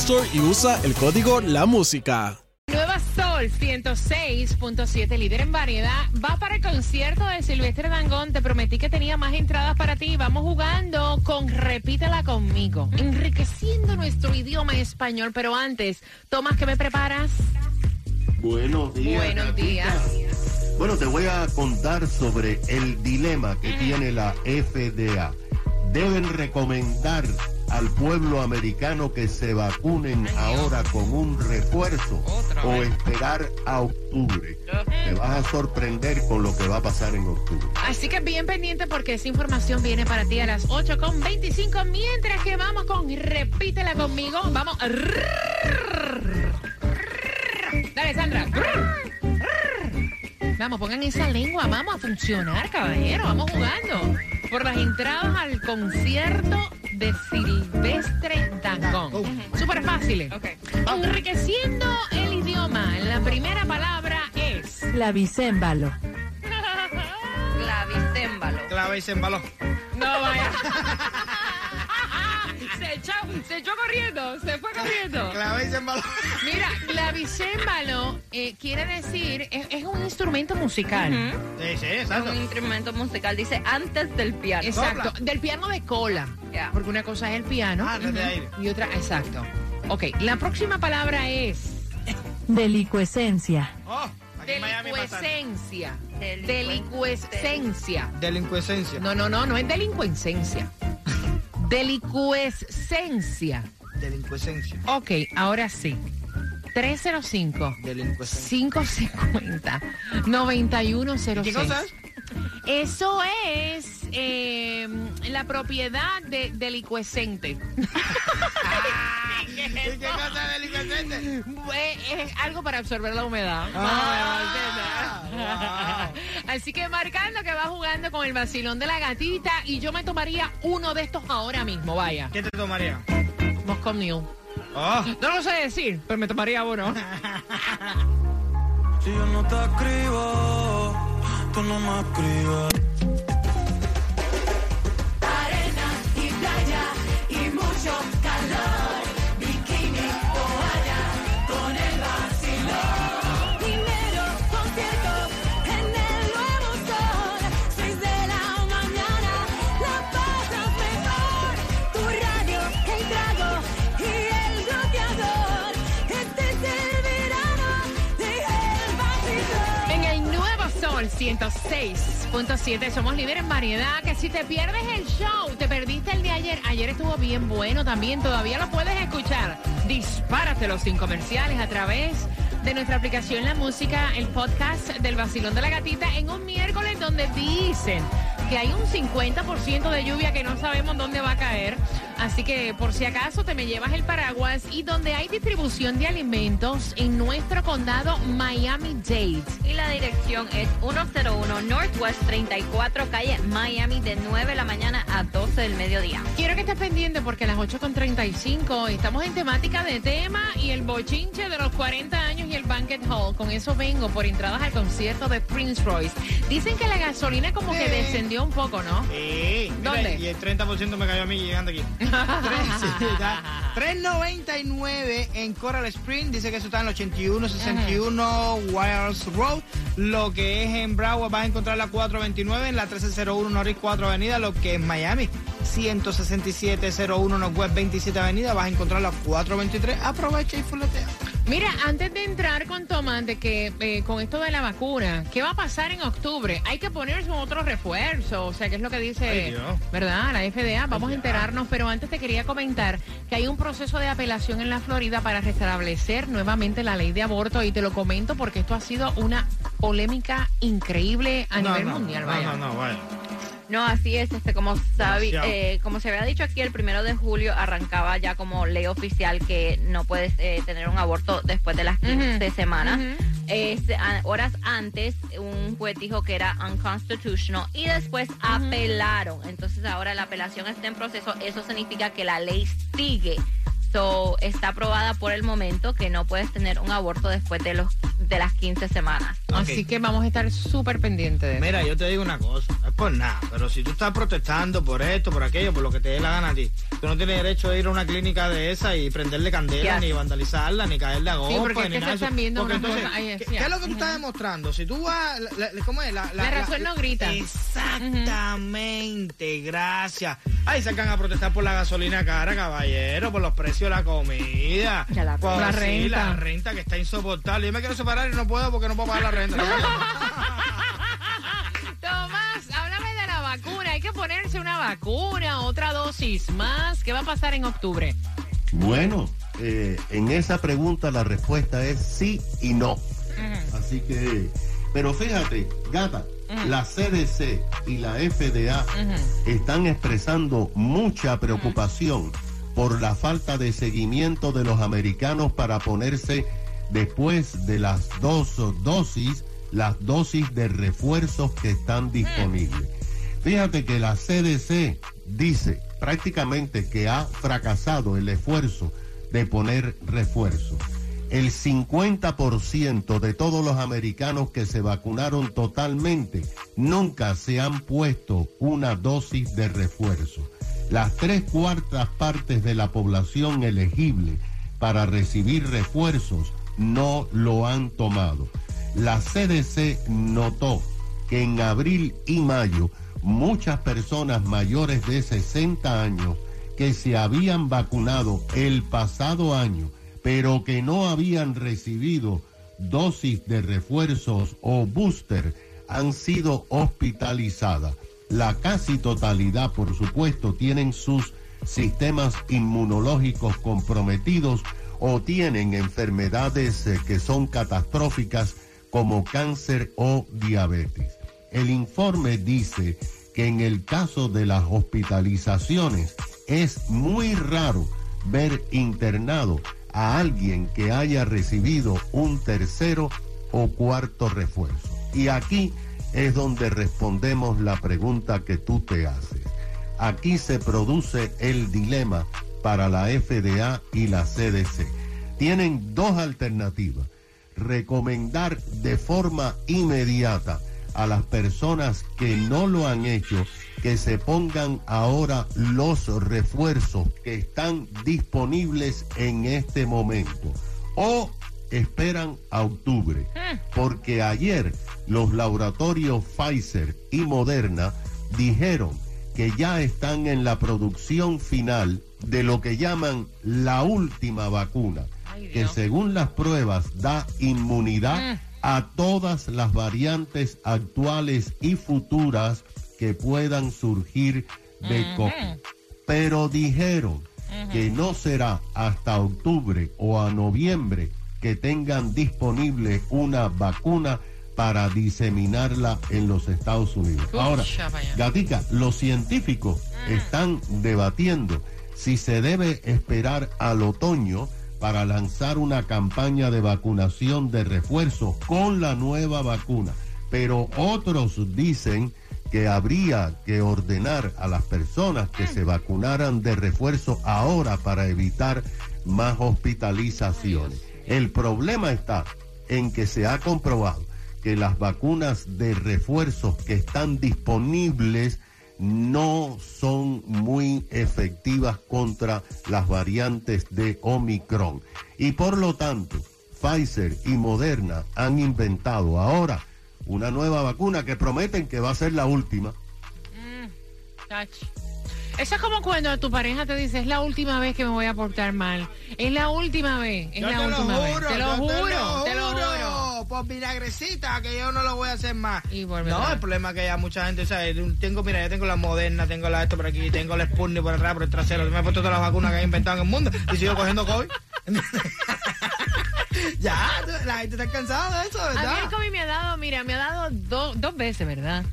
Store y usa el código La Música. Nueva Sol 106.7, líder en variedad. Va para el concierto de Silvestre Dangón. Te prometí que tenía más entradas para ti. Vamos jugando con Repítela conmigo, enriqueciendo nuestro idioma español. Pero antes, Tomás, ¿qué me preparas? Buenos días. Buenos días. Bueno, te voy a contar sobre el dilema que tiene la FDA. Deben recomendar al pueblo americano que se vacunen ahora con un refuerzo o esperar a octubre. Te vas a sorprender con lo que va a pasar en octubre. Así que bien pendiente porque esa información viene para ti a las 8.25 mientras que vamos con Repítela conmigo. Vamos. Dale, Sandra. Vamos, pongan esa lengua. Vamos a funcionar, caballero. Vamos jugando. Por las entradas al concierto de Silvestre Dangón. Súper fácil. Enriqueciendo el idioma. La primera palabra es. Clavicémbalo. Clavicémbalo. Embaló. No vaya. echó, corriendo, se fue corriendo. Clave y se embaló. Mira, clavicémbalo eh, quiere decir, es, es un instrumento musical. Sí, sí, Es exacto. un instrumento musical, dice antes del piano. Exacto, del piano de cola. Ya. Porque una cosa es el piano Ah, desde aire. y otra, exacto. Ok, la próxima palabra es Delicuescencia. Oh, aquí en Miami. Delincuescencia. Delicuescencia. Delincuencia. No, no, no, no es delincuencia. Delicuescencia. Delincuencia. Ok, ahora sí. 305 Delincuencia. 550 9106. ¿Qué cosas? Eso es eh, la propiedad de delicuescente. ¿Y qué cosa es delincuente? Eh, es algo para absorber la humedad. Ah, Así que marcando que va jugando con el vacilón de la gatita y yo me tomaría uno de estos ahora mismo, vaya. ¿Qué te tomaría? Moscow Mule. Oh, No lo sé decir, pero me tomaría uno. Si yo no te escribo, tú no me escribes. 106.7 somos líderes en variedad. Que si te pierdes el show, te perdiste el de ayer. Ayer estuvo bien bueno también. Todavía lo puedes escuchar. Dispáratelos sin comerciales a través de nuestra aplicación La Música, el podcast del Vacilón de la Gatita, en un miércoles donde dicen que hay un 50% de lluvia que no sabemos dónde va a caer. Así que por si acaso te me llevas el paraguas y donde hay distribución de alimentos en nuestro condado Miami-Dade. Y la dirección es 101 Northwest 34 calle Miami de 9 de la mañana a 12 del mediodía. Quiero que estés pendiente porque a las 8.35 estamos en temática de tema y el bochinche de los 40 años y el Banquet Hall. Con eso vengo por entradas al concierto de Prince Royce. Dicen que la gasolina como que descendió un poco, ¿no? Sí. Mira, ¿Dónde? Y el 30% me cayó a mí llegando aquí. Tres- sí, está. 3.99 en Coral Spring. Dice que eso está en el 8161 Wiles Road. Lo que es en Broward vas a encontrar la 429 en la 1301 Norris 4 Avenida. Lo que es Miami 16701 Northwest 27 Avenida vas a encontrar la 423. Aprovecha y fuletea. Mira, antes de entrar con Tomás, de que eh, con esto de la vacuna, ¿qué va a pasar en octubre? Hay que ponerse otro refuerzo, o sea, ¿qué es lo que dice, Ay, verdad? La FDA, vamos a enterarnos, pero antes te quería comentar que hay un proceso de apelación en la Florida para restablecer nuevamente la ley de aborto y te lo comento porque esto ha sido una polémica increíble a No, nivel no, mundial, no, vaya. No, no, vaya. No, así es, este, como, sabi- eh, como se había dicho aquí, el primero de julio arrancaba ya como ley oficial que no puedes eh, tener un aborto después de las 15 Ujú, semanas. Es, a- horas antes, un juez dijo que era unconstitutional y después apelaron. Entonces ahora la apelación está en proceso. Eso significa que la ley sigue. So, está aprobada por el momento que no puedes tener un aborto después de los de las 15 semanas. Así que vamos a estar súper pendientes de eso. Mira, yo te digo una cosa, no es por nada, pero si tú estás protestando por esto, por aquello, por lo que te dé la gana a ti, tú no tienes derecho a ir a una clínica de esa y prenderle candela, ni vandalizarla, ni caerle a golpe, porque es ni que nada se están viendo Porque entonces, ¿qué, es lo que tú estás demostrando? Si tú vas, la- la- ¿cómo es? La, La razón no grita. Exactamente, gracias. Ahí sacan a protestar por la gasolina cara, caballero, por los precios de la comida. Ya la- Por- La sí, renta. la renta que está insoportable. Yo me quiero separar y no puedo porque no puedo pagar la renta. Tomás, háblame de la vacuna. Hay que ponerse una vacuna, otra dosis más. ¿Qué va a pasar en octubre? Bueno, eh, en esa pregunta la respuesta es sí y no. Así que, pero fíjate, gata, la CDC y la FDA están expresando mucha preocupación por la falta de seguimiento de los americanos para ponerse después de las dos dosis, las dosis de refuerzos que están disponibles. Fíjate que la CDC dice prácticamente que ha fracasado el esfuerzo de poner refuerzo. El 50% de todos los americanos que se vacunaron totalmente nunca se han puesto una dosis de refuerzo. Las tres cuartas partes de la población elegible para recibir refuerzos no lo han tomado. La CDC notó que en abril y mayo muchas personas mayores de 60 años que se habían vacunado el pasado año, pero que no habían recibido dosis de refuerzos o booster, han sido hospitalizadas. La casi totalidad, por supuesto, tienen sus sistemas inmunológicos comprometidos o tienen enfermedades eh, que son catastróficas como cáncer o diabetes. El informe dice que en el caso de las hospitalizaciones es muy raro ver internado a alguien que haya recibido un tercero o cuarto refuerzo. Y aquí es donde respondemos la pregunta que tú te haces. Aquí se produce el dilema para la FDA y la CDC. Tienen dos alternativas. Recomendar de forma inmediata a las personas que no lo han hecho que se pongan ahora los refuerzos que están disponibles en este momento. O esperan a octubre. Porque ayer los laboratorios Pfizer y Moderna dijeron que ya están en la producción final de lo que llaman la última vacuna, Ay, que según las pruebas da inmunidad a todas las variantes actuales y futuras que puedan surgir de COVID. Pero dijeron que no será hasta octubre o a noviembre que tengan disponible una vacuna para diseminarla en los Estados Unidos. Ahora. Gatica, los científicos están debatiendo si se debe esperar al otoño para lanzar una campaña de vacunación de refuerzo con la nueva vacuna. Pero otros dicen que habría que ordenar a las personas que se vacunaran de refuerzo ahora para evitar más hospitalizaciones. El problema está en que se ha comprobado que las vacunas de refuerzos que están disponibles no son muy efectivas contra las variantes de Omicron. Y por lo tanto, Pfizer y Moderna han inventado ahora una nueva vacuna que prometen que va a ser la última. Tach. Eso es como cuando tu pareja te dice, es la última vez que me voy a portar mal. Es la última vez. Es Yo la te lo última juro, vez. Te lo juro, te lo juro. Por vinagrecita, que yo no lo voy a hacer más. Y no, el problema es que ya mucha gente, ¿sabes? Tengo, mira, yo tengo la moderna, tengo la esto por aquí, tengo la Sputnik por atrás, por el trasero. Me he puesto todas las vacunas que he inventado en el mundo y sigo cogiendo COVID. ya, la gente está cansada de eso, A mí ¿verdad? el COVID me ha dado, mira, me ha dado do- dos veces, ¿verdad?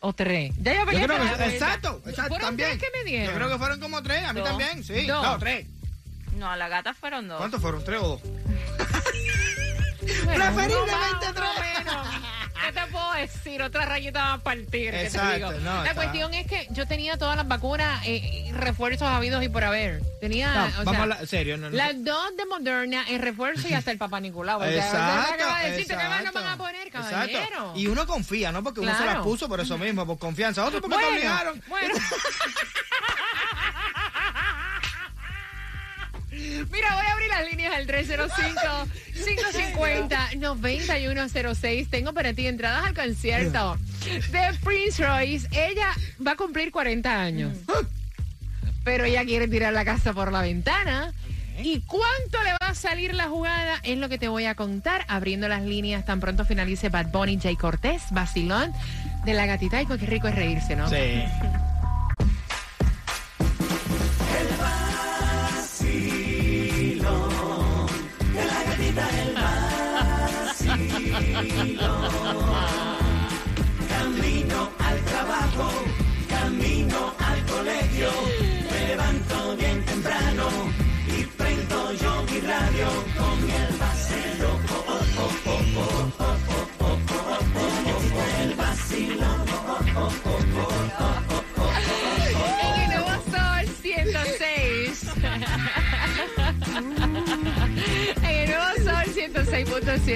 O tres. Ya yo creo que, exacto, exacto, ¿Fueron también. tres que me dieron? Yo creo que fueron como tres, a mí Dos. también, sí. Dos. No, tres. No, a la gata fueron dos. ¿Cuántos fueron? ¿Tres o dos? Bueno, Preferiblemente tres. menos. ¿Qué te puedo decir? Otra rayita va a partir. ¿qué te Exacto, digo? no, la cuestión es que yo tenía todas las vacunas eh, refuerzos habidos y por haber. Tenía, No, o vamos sea, a en serio, no, no. las dos de Moderna, el refuerzo y hasta el Papá Nicolau. O sea, Exacto, ¿qué va a exacto. van a poner, Exacto. caballero? Y uno confía, ¿no? Porque uno se las puso por eso mismo, por confianza. Otro porque te Bueno, obligaron. bueno. Mira, voy a abrir las líneas al 305-550-9106. Tengo para ti entradas al concierto de Prince Royce. Ella va a cumplir 40 años. Pero ella quiere tirar la casa por la ventana. ¿Y cuánto le va a salir la jugada? Es lo que te voy a contar. Abriendo las líneas tan pronto finalice Bad Bunny, Jay Cortés, Basilón de la gatita. Y qué rico es reírse, ¿no? Sí.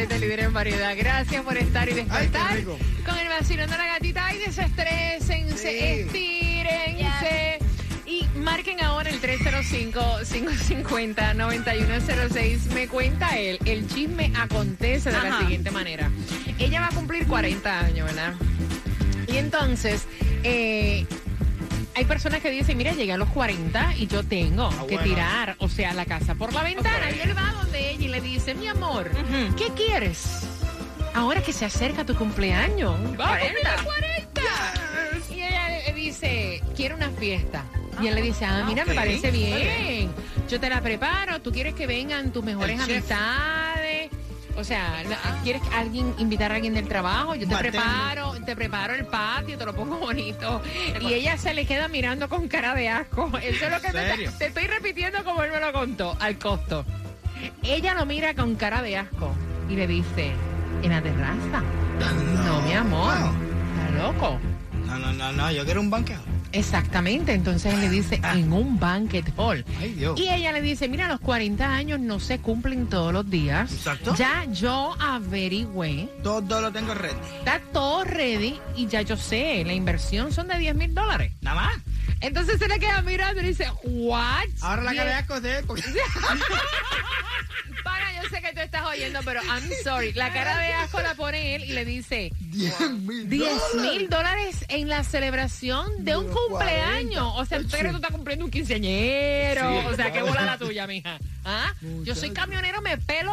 106.7, líder en variedad. Gracias por estar y despertar. Ay. Con el vacilón de la gatita. Ay, desestrésense, Sí. estírense. Y marquen ahora el 305-550-9106. Me cuenta él, el chisme acontece de la siguiente manera. Ella va a cumplir 40 años, ¿verdad? Y entonces, eh, hay personas que dicen, mira, llegué a los 40 y yo tengo Ah, que bueno. tirar, o sea, la casa por la ventana. Y él va donde ella y le dice, mi amor, ¿qué quieres? Ahora que se acerca tu cumpleaños. ¡Va a cumplir los 40! Y ella le dice, quiero una fiesta. Y él le dice, ah, mira, me ok, parece bien. Yo te la preparo. ¿Tú quieres que vengan tus mejores El chef. amistades? O sea, ¿quieres alguien invitar a alguien del trabajo? Yo te preparo, te preparo el patio, te lo pongo bonito. Y ella se le queda mirando con cara de asco. Eso es lo que ¿En te, serio? te estoy repitiendo como él me lo contó, al costo. Ella lo mira con cara de asco y le dice, en la terraza. No, mi amor. Está loco. No, no, no, no, yo quiero un banqueo. Exactamente, entonces él le dice en un banquet hall. Ay, Dios. Y ella le dice, mira, los 40 años no se cumplen todos los días. Exacto. Ya yo averigüé, Todo lo tengo ready. está todo ready y ya yo sé, la inversión son de 10 mil dólares. Nada más. Entonces se le queda mirando y dice, what? Ahora la cara de de él. porque- Para, yo sé que tú estás oyendo, pero I'm sorry. La cara de asco la pone él y le dice, 10 mil 10 dólares. en la celebración de un cumpleaños. 40. O sea, pero tú estás cumpliendo un quinceañero. O sea, qué bola la tuya, mija. ¿Ah? Yo soy camionero, me pelo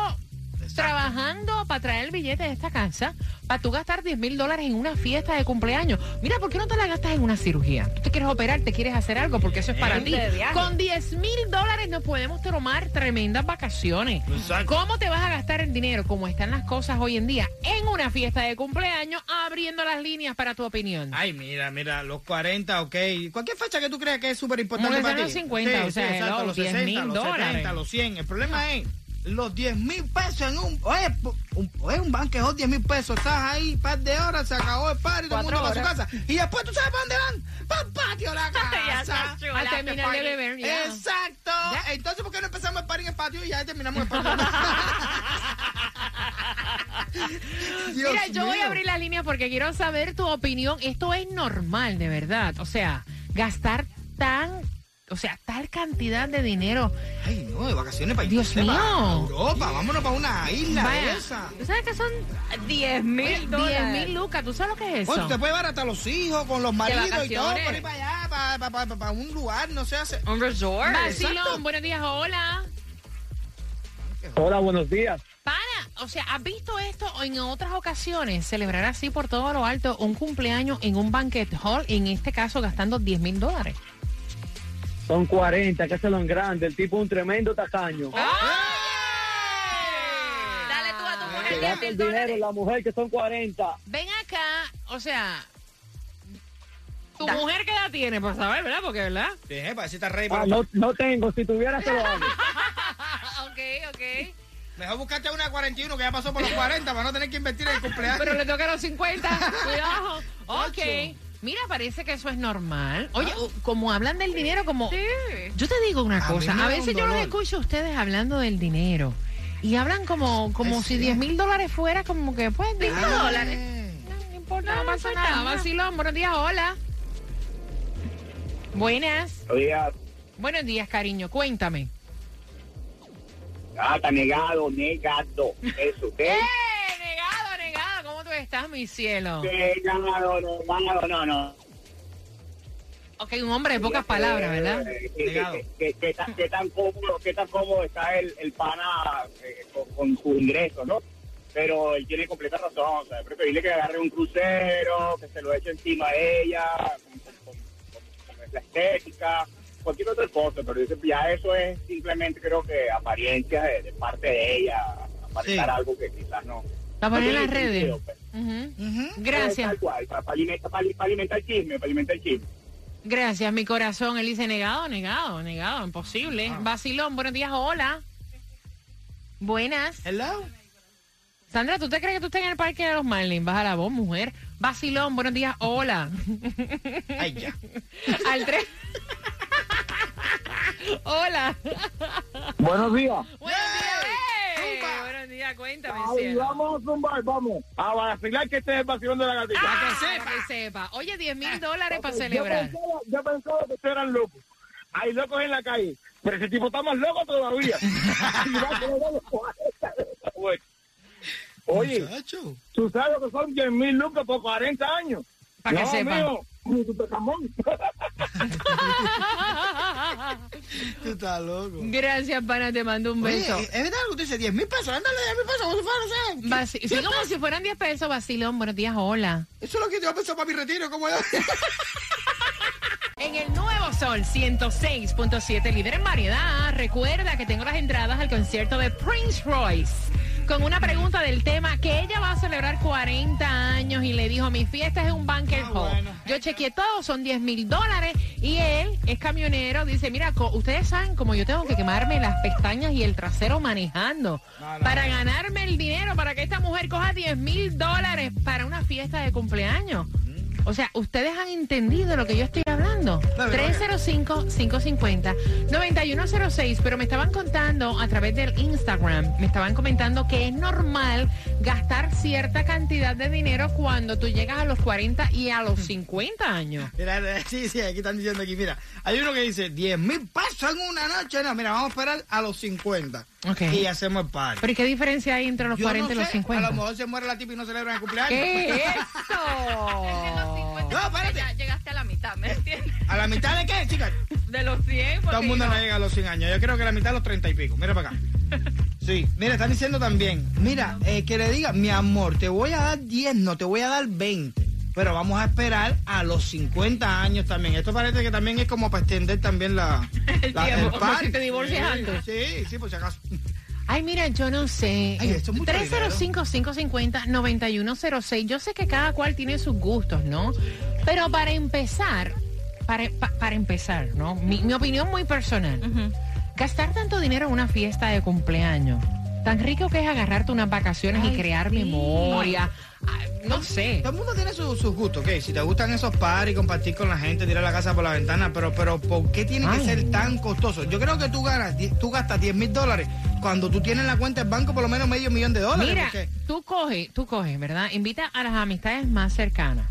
trabajando para traer el billete de esta casa, para tú gastar 10 mil dólares en una fiesta de cumpleaños. Mira, ¿por qué no te la gastas en una cirugía? Tú te quieres operar, te quieres hacer algo, porque eso es para ti. Con 10 mil dólares nos podemos tomar tremendas vacaciones. Exacto. ¿Cómo te vas a gastar el dinero, como están las cosas hoy en día, en una fiesta de cumpleaños, abriendo las líneas para tu opinión? Ay, mira, mira, los 40, ok. Cualquier fecha que tú creas que es súper importante para ti. los 50, o sea, exacto, los los 10 60, mil los dólares. 70, los 100. El problema es los 10 mil pesos en un... Oye, un, oye, un banquejo, 10 mil pesos. Estás ahí, par de horas, se acabó el party, todo el mundo Cuatro para su casa. Y después tú sabes para dónde van. Para el patio la Ya casa. está chulo, A after terminar de beber, ya. Exacto. Entonces, ¿por qué no empezamos el party en el patio y ya terminamos el patio? Dios Mira, yo voy a abrir la línea porque quiero saber tu opinión. Esto es normal, de verdad. O sea, gastar tan, o sea, tal cantidad de dinero. Ay, no, de vacaciones para Dios para mío. Europa, vámonos para una isla Vaya, de esa. ¿Tú sabes que son 10 mil 10 dólares? mil lucas. ¿Tú sabes lo que es Bueno, eso? tú te puedes llevar hasta los hijos con los maridos y todo vacaciones. por ir para allá, para, para, para, para un lugar, no sé, hace. Un resort. Vacilón, buenos días, hola. Hola, buenos días. Pana, o sea, ¿has visto esto en otras ocasiones? Celebrar así por todo lo alto un cumpleaños en un banquet hall, en este caso gastando 10 mil dólares. Son 40, que se lo en grande. El tipo es un tremendo tacaño. Dale tú a tu mujer Que 10 gasta mil el dinero dólares. la mujer, que son 40. Ven acá, o sea, tu Da- mujer qué edad tiene, por saber, ¿verdad? Porque, ¿verdad? Sí, eh, para decirte rey, Ah, pero no, no tengo. Si tuviera, se lo hago. ok, ok. mejor buscarte una 41 que ya pasó por los 40 para no tener que invertir en el cumpleaños. Pero le toca los 50. Cuidado. Ok. Mira, parece que eso es normal. Oye, Ah. como hablan del dinero, como... Sí. Yo te digo una A cosa. A veces yo los escucho a ustedes hablando del dinero. Y hablan como, como si cierto. 10 mil dólares fuera como que, pues, Cinco nada, dólares. No, no importa, no, No, pasa nada. nada. Vacilón, buenos días, hola. Buenas. Oiga, Buenos días, cariño. Cuéntame. gata, negado, negado. Eso, ¿ok? ¡Eh! Negado, negado. ¿Cómo tú estás, mi cielo? Negado, negado, no, no. Ok, un hombre de pocas palabras, ¿verdad? Eh, ¿Qué, Negado. qué- tan, tan cómodo, qué tan cómodo está el, el pana eh, con, con su ingreso, ¿no? Pero él tiene completa razón, o sea, es preferible que agarre un crucero, que se lo eche encima a ella, con, con- con- con- con la estética, cualquier otra cosa, pero dice, ya eso es simplemente creo que apariencia de, de parte de ella, aparentar Sí. algo que quizás no. No poner en las redes. sentido, pues. Eh, Gracias. Tal cual, para, para alimentar, para, para alimentar el chisme, para alimentar el chisme. Gracias, mi corazón. Él dice negado, negado, negado, imposible. Ah. Vacilón, buenos días, hola. Buenas. Hello. Sandra, ¿tú te crees que tú estás en el parque de los Marlins? Baja la voz, mujer. Vacilón, buenos días, hola. Ay, ya. Al tres. hola. Buenos días. Buenos días. Días, cuéntame, Ay, vamos a zumbar, vamos. A vacilar que este es el vacilón de la gatita. Ah, que para sepa. que sepa. Oye, 10 mil dólares para Yo celebrar. pensaba, yo pensaba que ustedes eran locos. Hay locos en la calle. Pero ese tipo está más loco todavía. Y va que le da los 40. Bueno. Oye, Muchacho. tú sabes que son 10 mil lucas por 40 años. Pa' que no, sepan. Mío, ni. Tú estás loco. Gracias, pana, te mando un Oye, beso. ¿es verdad lo que tú dices? 10 mil pesos, ándale 10 mil pesos, como si fuera, no sé. Vaci- sí, como si fueran 10 pesos, vacilón. Buenos días, hola. Eso es lo que yo pensé para mi retiro, como yo. En el Nuevo Sol 106.7, líder en variedad. Recuerda que tengo las entradas al concierto de Prince Royce. Con una pregunta del tema que ella va a celebrar 40 años y le dijo, mi fiesta es un banquet Ah, hall. bueno. Yo chequeé todo, son 10 mil dólares y él es camionero. Dice, mira, ustedes saben como yo tengo que quemarme las pestañas y el trasero manejando No, no, para no. ganarme el dinero para que esta mujer coja 10 mil dólares para una fiesta de cumpleaños. O sea, ¿ustedes han entendido lo que yo estoy hablando? Dale, dale. 305-550-9106, pero me estaban contando a través del Instagram, me estaban comentando que es normal gastar cierta cantidad de dinero cuando tú llegas a los 40 y a los 50 años. Mira, sí, sí, aquí están diciendo aquí, mira, hay uno que dice 10 mil pesos en una noche. No, mira, vamos a esperar a los 50. Ok. Y hacemos el party. Pero ¿y qué diferencia hay entre los Yo 40 no y los sé, 50? A lo mejor se muere la tipa y no celebran el cumpleaños. ¿Qué es eso? No, espérate. Ya llegaste a la mitad, ¿me entiendes? ¿A la mitad de qué, chicas? De los 100. Todo el mundo no llega a los 100 años. Yo creo que la mitad a los 30 y pico. Mira para acá. Sí, mira, están diciendo también. Mira, eh, que le diga, mi amor, te voy a dar 10, no, te voy a dar 20. Pero vamos a esperar a los 50 años también. Esto parece que también es como para extender también la, El la- tiempo, party. si te divorcias Sí, antes. Sí, sí, por si acaso. Ay, mira, yo no sé. Ay, esto es mucho 305-550-9106. Yo sé que cada cual tiene sus gustos, ¿no? Pero para empezar, para, pa- para empezar, ¿no? Mi, mi opinión muy personal. Gastar tanto dinero en una fiesta de cumpleaños, tan rico que es agarrarte unas vacaciones y crear sí. memoria. Ay, no sé. Todo el mundo tiene su- sus gustos, ¿ok? Si te gustan esos paris, compartir con la gente, tirar la casa por la ventana, pero, pero ¿por qué tiene Ay. que ser tan costoso? Yo creo que tú ganas, tú gastas 10 mil dólares cuando tú tienes en la cuenta del banco por lo menos medio millón de dólares. Mira, porque- tú coges, tú coges, ¿verdad? Invita a las amistades más cercanas.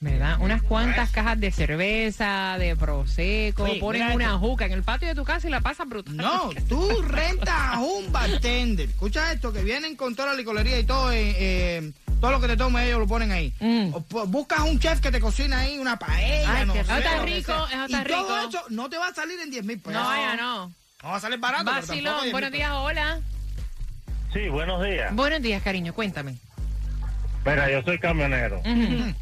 ¿Verdad? Unas cuantas cajas de cerveza, de prosecco, Oye, pones mira una esto. juca en el patio de tu casa y la pasas brutal. No, tú rentas a un bartender. Escucha esto, que vienen con toda la licorería y todo, eh, eh, todo lo que te tomes ellos lo ponen ahí. Mm. O, pues, buscas un chef que te cocina ahí una paella, Ay, no sé, rico. Está rico, eso está y todo rico. eso no te va a salir en 10 mil pesos. No, vaya, no. No va a salir barato. Vacilón, 10.000 buenos días, hola. Sí, buenos días. Buenos días, cariño, cuéntame. Mira, yo soy camionero. Ujú.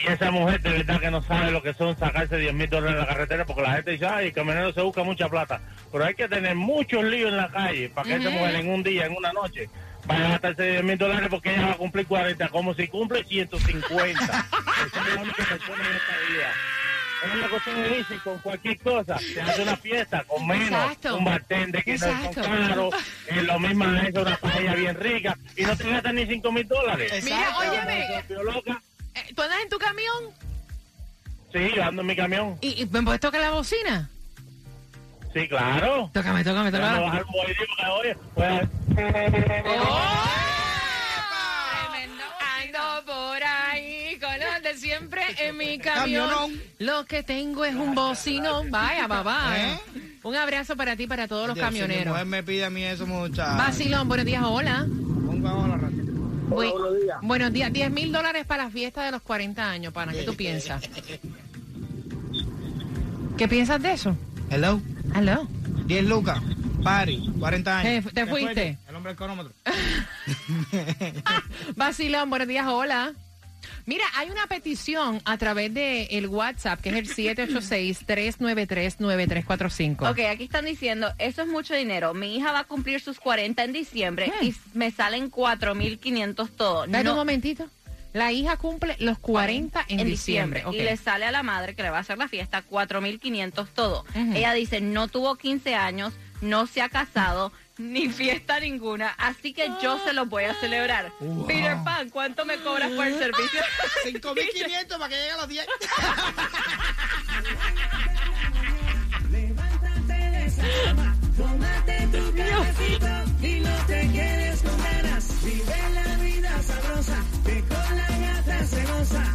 Y esa mujer de verdad que no sabe lo que son sacarse 10 mil dólares en la carretera porque la gente dice, ay, el camionero se busca mucha plata. Pero hay que tener muchos líos en la calle para que esa Ujú. mujer en un día, en una noche, vaya a gastarse 10 mil dólares porque ella va a cumplir 40, como si cumple 150. Esa es la única persona en esta vida. Es una cuestión de con cualquier cosa. Se hace una fiesta con menos, Exacto. un bartender que no Exacto. son caros, es lo mismo es una paella bien rica y no te gastas ni 5 mil dólares. Mira, óyeme, andas en tu camión Sí, yo ando en mi camión. y, y me puedes tocar la bocina? Sí, claro. Tócame, tócame, tócame. bajar un porque, oye, pues, ¡Oh! Tremendo. Ando por ahí con los de siempre en mi camión. Camionón. Lo que tengo es un bocino. Vaya, papá. ¿Eh? Un abrazo para ti y para todos los Dios, si Mi camioneros. mujer me pide a mí eso, mucha. Vacilón, buenos días, hola. Abajo la rata. Bu- buenos días. 10 mil dólares para la fiesta de los 40 años, pana. ¿Qué tú piensas? ¿Qué piensas de eso? Hello. Aló. 10 lucas. Party. 40 años. Te- te fuiste. El hombre del cronómetro. Vacilón, buenos días, hola. Mira, hay una petición a través de el WhatsApp, que es el 786-393-9345. Ok, aquí están diciendo, eso es mucho dinero. Mi hija va a cumplir sus 40 en diciembre y me salen 4.500 todo. Dame No- un momentito. La hija cumple los 40 en, diciembre. Y le sale a la madre que le va a hacer la fiesta 4.500 todo. Ujú. Ella dice, no tuvo 15 años, no se ha casado, ni fiesta ninguna, así que yo se lo voy a celebrar. Peter Pan, ¿cuánto me cobras por el servicio? 5.500 para que llegue a los 10. Levántate de esa cama, tómate tu cafecito y no te quedes con ganas. Vive la vida sabrosa, que con la gata se goza.